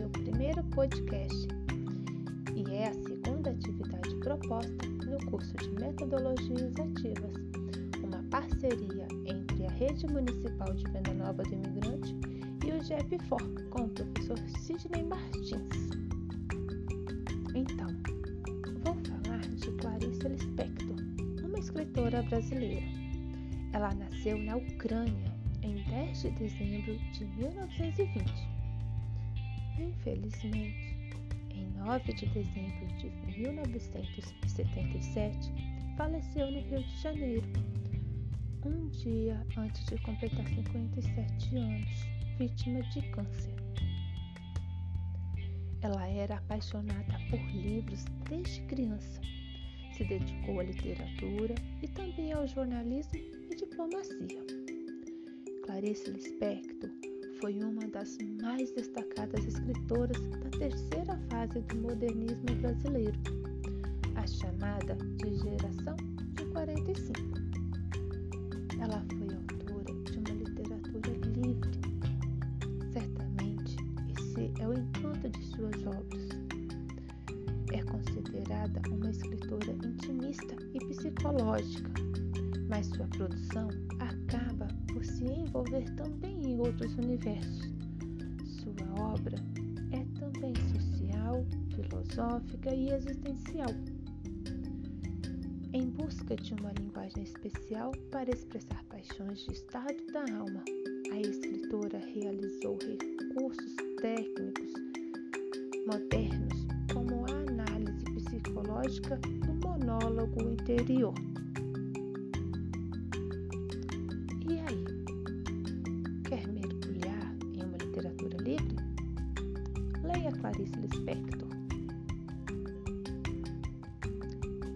meu primeiro podcast e é a segunda atividade proposta no curso de Metodologias Ativas, uma parceria entre a Rede Municipal de Venda Nova do Imigrante e o GEPFOR com o professor Sidney Martins. Então, vou falar de Clarice Lispector, uma escritora brasileira. Ela nasceu na Ucrânia em 10 de dezembro de 1920. Infelizmente, em 9 de dezembro de 1977, faleceu no Rio de Janeiro, um dia antes de completar 57 anos, vítima de câncer. Ela era apaixonada por livros desde criança. Se dedicou à literatura e também ao jornalismo e diplomacia. Clarice Lispector foi uma das mais destacadas escritoras da terceira fase do modernismo brasileiro, a chamada de Geração de 45. Ela foi autora de uma literatura livre. Certamente, esse é o encanto de suas obras. É considerada uma escritora intimista e psicológica, mas sua produção acaba por se envolver também em outros universos. Sua obra é também social, filosófica e existencial. Em busca de uma linguagem especial para expressar paixões de estado da alma, a escritora realizou recursos técnicos modernos como a análise psicológica do monólogo interior. Literatura livre? Leia Clarice Lispector.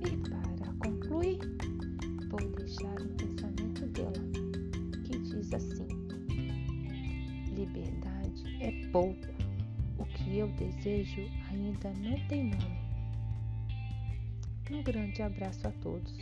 E para concluir, vou deixar um pensamento dela, que diz assim: Liberdade é pouco, o que eu desejo ainda não tem nome. Um grande abraço a todos.